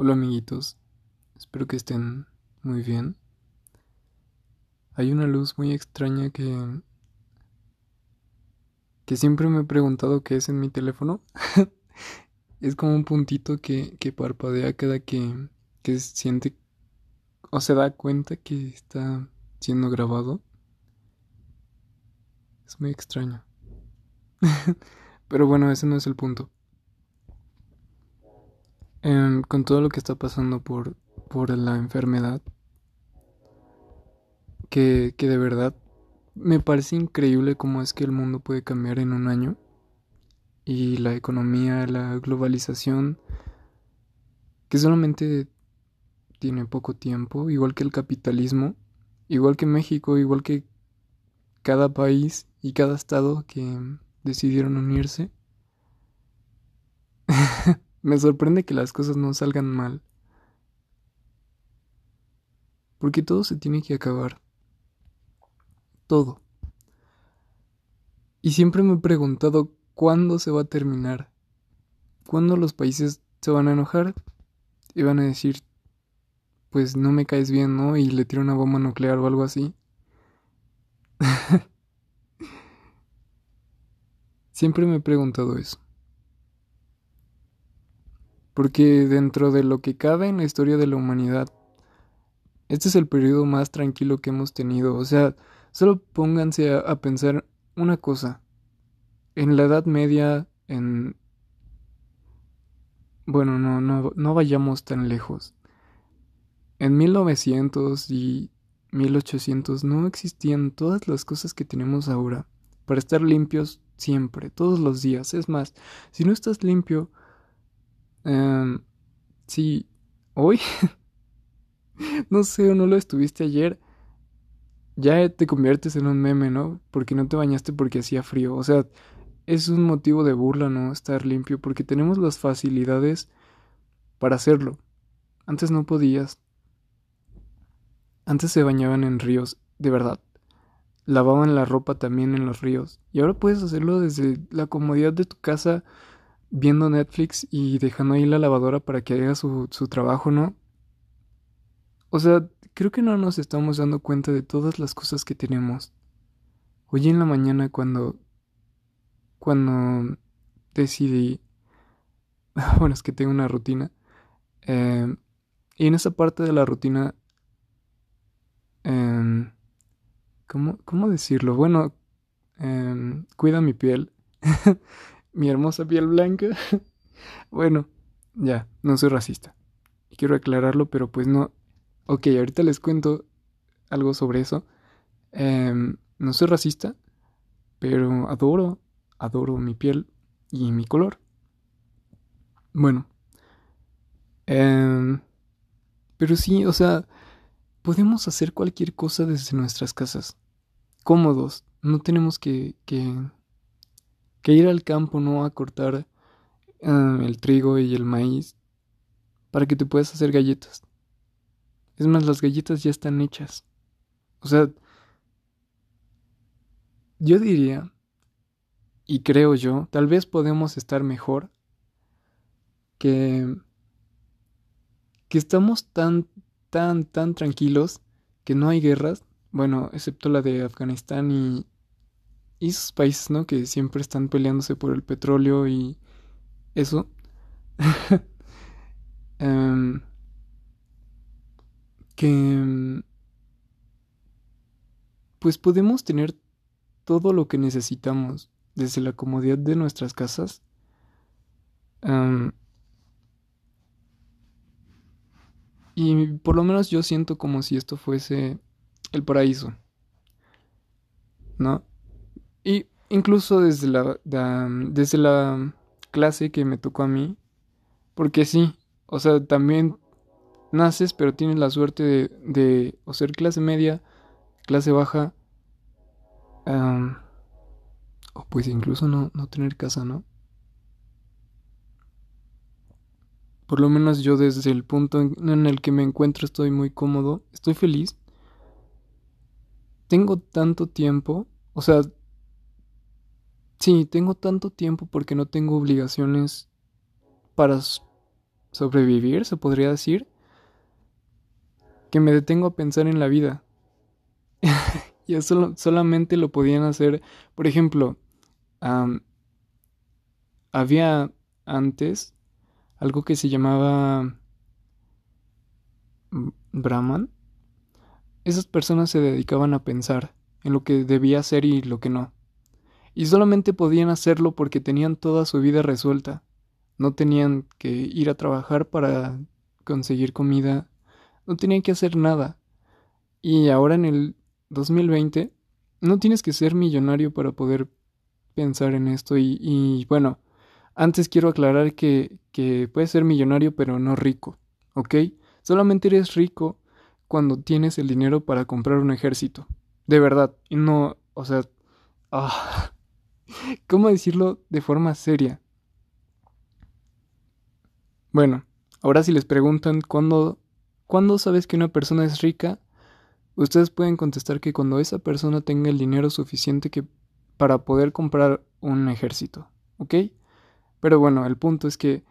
Hola amiguitos, espero que estén muy bien. Hay una luz muy extraña que que siempre me he preguntado qué es en mi teléfono. es como un puntito que, que parpadea cada que, que siente o se da cuenta que está siendo grabado. Es muy extraño. Pero bueno, ese no es el punto. Em, con todo lo que está pasando por, por la enfermedad, que, que de verdad me parece increíble cómo es que el mundo puede cambiar en un año y la economía, la globalización, que solamente tiene poco tiempo, igual que el capitalismo, igual que México, igual que cada país y cada estado que decidieron unirse. Me sorprende que las cosas no salgan mal. Porque todo se tiene que acabar. Todo. Y siempre me he preguntado cuándo se va a terminar. ¿Cuándo los países se van a enojar? Y van a decir, pues no me caes bien, ¿no? Y le tiro una bomba nuclear o algo así. siempre me he preguntado eso. Porque dentro de lo que cabe en la historia de la humanidad, este es el periodo más tranquilo que hemos tenido. O sea, solo pónganse a, pensar una cosa. En la Edad Media, en... Bueno, no, no, no vayamos tan lejos. En 1900 y 1800 no existían todas las cosas que tenemos ahora. Para estar limpios siempre, todos los días. Es más, si no estás limpio, sí, hoy, no sé, o no lo estuviste ayer, ya te conviertes en un meme, ¿no? Porque no te bañaste porque hacía frío. O sea, es un motivo de burla, ¿no? Estar limpio, porque tenemos las facilidades para hacerlo. Antes no podías. Antes se bañaban en ríos, de verdad. Lavaban la ropa también en los ríos. Y ahora puedes hacerlo desde la comodidad de tu casa viendo Netflix y dejando ahí la lavadora para que haga su, su trabajo, ¿no? O sea, creo que no nos estamos dando cuenta de todas las cosas que tenemos. Hoy en la mañana cuando... cuando decidí... bueno, es que tengo una rutina. Eh, y en esa parte de la rutina... Eh, ¿cómo, ¿Cómo decirlo? Bueno, eh, cuida mi piel. mi hermosa piel blanca. bueno, ya, no soy racista. Quiero aclararlo, pero pues no. Ok, ahorita les cuento algo sobre eso. Em, no soy racista, pero adoro, adoro mi piel y mi color. Bueno. Em, pero sí, o sea, podemos hacer cualquier cosa desde nuestras casas. Cómodos. No tenemos que, que que ir al campo, ¿no? A cortar ah, el trigo y el maíz para que te puedas hacer galletas. Es más, las galletas ya están hechas. O sea, yo diría, y creo yo, tal vez podemos estar mejor que que estamos tan tan tan tranquilos que no hay guerras, bueno, excepto la de Afganistán y y esos países, ¿no? Que siempre están peleándose por el petróleo y eso. Em, que pues podemos tener todo lo que necesitamos desde la comodidad de nuestras casas. Em, y por lo menos yo siento como si esto fuese el paraíso. ¿No? Y incluso desde la, desde la clase que me tocó a mí, porque sí, o sea, también naces, pero tienes la suerte de, de o ser clase media, clase baja, o pues incluso no, no tener casa, ¿no? Por lo menos yo desde el punto en el que me encuentro estoy muy cómodo, estoy feliz. Tengo tanto tiempo, o sea, Sí, tengo tanto tiempo porque no tengo obligaciones para sobrevivir, se podría decir, que me detengo a pensar en la vida. y eso solamente lo podían hacer, por ejemplo, había antes algo que se llamaba Brahman. Esas personas se dedicaban a pensar en lo que debía hacer y lo que no. Y solamente podían hacerlo porque tenían toda su vida resuelta. No tenían que ir a trabajar para conseguir comida. No tenían que hacer nada. Y ahora en el 2020 no tienes que ser millonario para poder pensar en esto. Y, bueno, antes quiero aclarar que, que puedes ser millonario pero no rico. ¿Ok? Solamente eres rico cuando tienes el dinero para comprar un ejército. De verdad. Y no, o sea... Ah, ¿Cómo decirlo de forma seria? Bueno, ahora si les preguntan cuándo, ¿cuándo sabes que una persona es rica? Ustedes pueden contestar que cuando esa persona tenga el dinero suficiente que para poder comprar un ejército, ¿ok? Pero bueno, el punto es que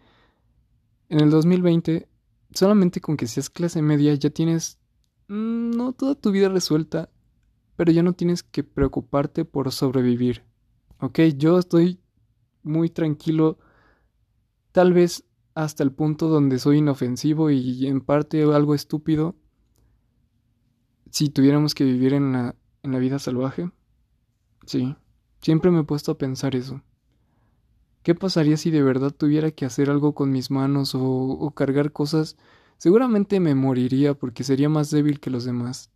en el 2020, solamente con que seas clase media ya tienes mm, no toda tu vida resuelta, pero ya no tienes que preocuparte por sobrevivir. ¿Ok? Yo estoy muy tranquilo, tal vez hasta el punto donde soy inofensivo y en parte algo estúpido. Si tuviéramos que vivir en la, en la vida salvaje. Sí, siempre me he puesto a pensar eso. ¿Qué pasaría si de verdad tuviera que hacer algo con mis manos o, o cargar cosas? Seguramente me moriría porque sería más débil que los demás.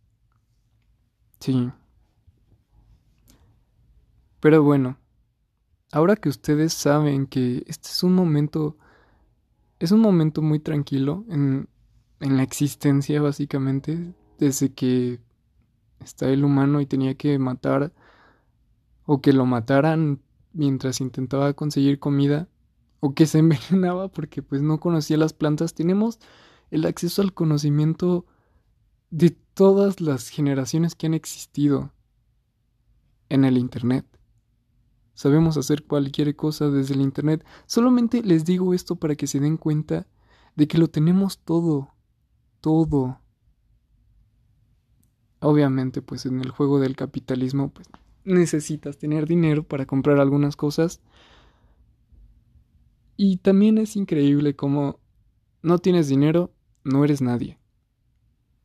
Sí. Pero bueno, ahora que ustedes saben que este es un momento, es un momento muy tranquilo en, en la existencia básicamente, desde que está el humano y tenía que matar o que lo mataran mientras intentaba conseguir comida o que se envenenaba porque pues no conocía las plantas, tenemos el acceso al conocimiento de todas las generaciones que han existido en el Internet. Sabemos hacer cualquier cosa desde el Internet. Solamente les digo esto para que se den cuenta de que lo tenemos todo. Todo. Obviamente, pues en el juego del capitalismo, pues necesitas tener dinero para comprar algunas cosas. Y también es increíble como no tienes dinero, no eres nadie.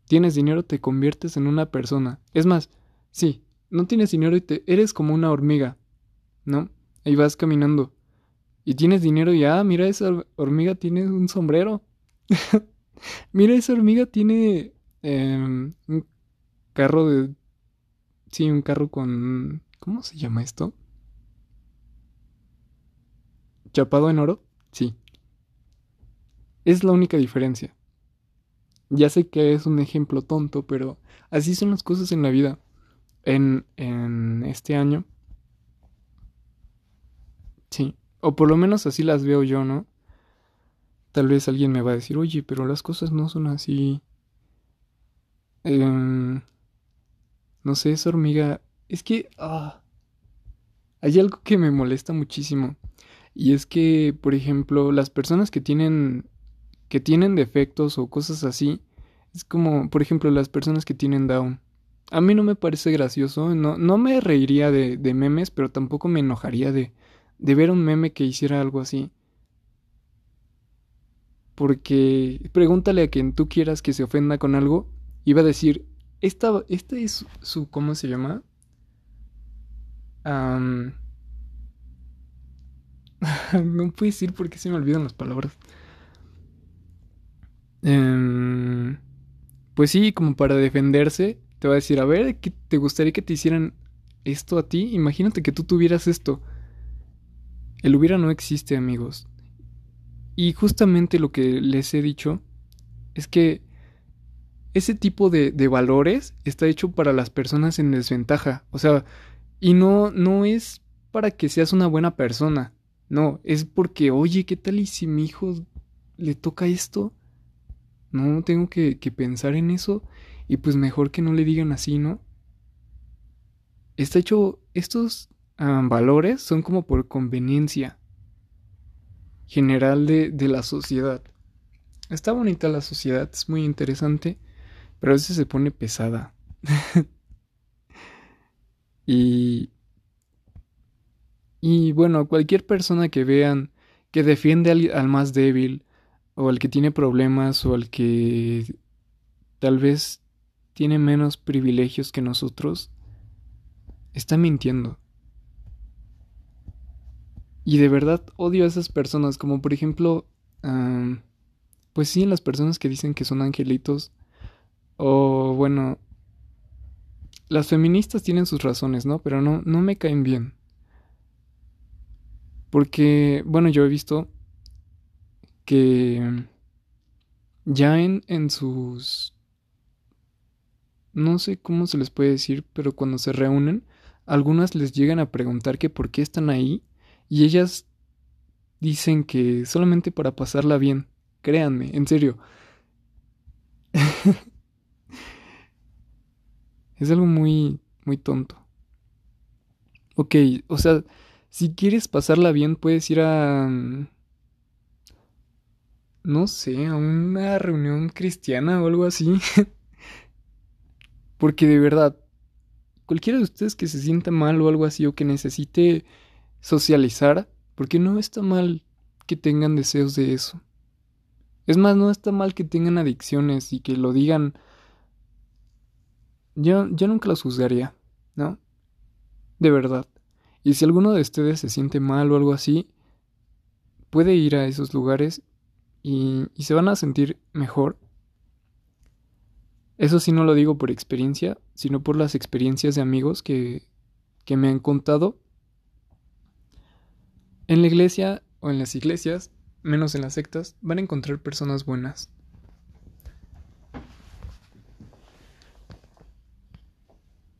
Tienes dinero, te conviertes en una persona. Es más, sí, no tienes dinero y te eres como una hormiga. ¿No? Ahí vas caminando. Y tienes dinero y, ah, mira, esa hormiga tiene un sombrero. mira, esa hormiga tiene em, un carro de... Sí, un carro con... ¿Cómo se llama esto? ¿Chapado en oro? Sí. Es la única diferencia. Ya sé que es un ejemplo tonto, pero así son las cosas en la vida. En, en este año Sí, o por lo menos así las veo yo, ¿no? Tal vez alguien me va a decir, oye, pero las cosas no son así. Em, no sé, esa hormiga. Es que. Ah, hay algo que me molesta muchísimo. Y es que, por ejemplo, las personas que tienen. que tienen defectos o cosas así. Es como, por ejemplo, las personas que tienen Down. A mí no me parece gracioso. No, no me reiría de, de memes, pero tampoco me enojaría de de ver un meme que hiciera algo así. Porque pregúntale a quien tú quieras que se ofenda con algo va a decir, esta, esta es su, ¿cómo se llama? no puedo decir porque se me olvidan las palabras. Em, pues sí, como para defenderse, te va a decir, a ver, ¿qué ¿te gustaría que te hicieran esto a ti? Imagínate que tú tuvieras esto. El hubiera no existe, amigos. Y justamente lo que les he dicho es que ese tipo de, valores está hecho para las personas en desventaja. O sea, y no, no es para que seas una buena persona. No, es porque, oye, ¿qué tal y si mi hijo le toca esto? No tengo que pensar en eso. Y pues mejor que no le digan así, ¿no? Está hecho, estos valores son como por conveniencia general de, de la sociedad. está bonita la sociedad, es muy interesante, pero a veces se pone pesada. y y bueno, cualquier persona que vean que defiende al, más débil, o al que tiene problemas, o al que tal vez tiene menos privilegios que nosotros, está mintiendo. Y de verdad odio a esas personas, como por ejemplo, pues sí, las personas que dicen que son angelitos, o bueno, las feministas tienen sus razones, ¿no? Pero no, no me caen bien. Porque, bueno, yo he visto que ya en, en sus... No sé cómo se les puede decir, pero cuando se reúnen, algunas les llegan a preguntar que por qué están ahí y ellas dicen que solamente para pasarla bien. Créanme, en serio. es algo muy, muy tonto. Ok, o sea, si quieres pasarla bien, puedes ir a... Mm, no sé, a una reunión cristiana o algo así. Porque de verdad, cualquiera de ustedes que se sienta mal o algo así o que necesite socializar, porque no está mal que tengan deseos de eso. Es más, no está mal que tengan adicciones y que lo digan. Yo, yo nunca los juzgaría, ¿no? De verdad. Y si alguno de ustedes se siente mal o algo así, puede ir a esos lugares y, se van a sentir mejor. Eso sí no lo digo por experiencia, sino por las experiencias de amigos que, que me han contado. En la iglesia o en las iglesias, menos en las sectas, van a encontrar personas buenas.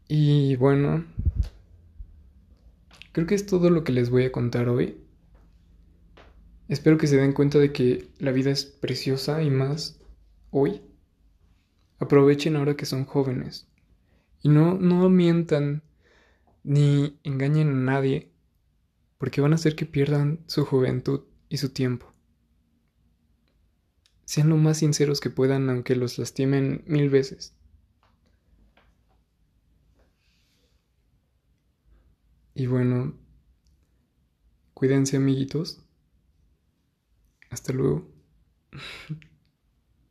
Y bueno, Creo que es todo lo que les voy a contar hoy. Espero que se den cuenta de que la vida es preciosa y más hoy. Aprovechen ahora que son jóvenes. Y no, no mientan ni engañen a nadie, porque van a hacer que pierdan su juventud y su tiempo. Sean lo más sinceros que puedan aunque los lastimen mil veces. Y bueno, cuídense amiguitos. Hasta luego.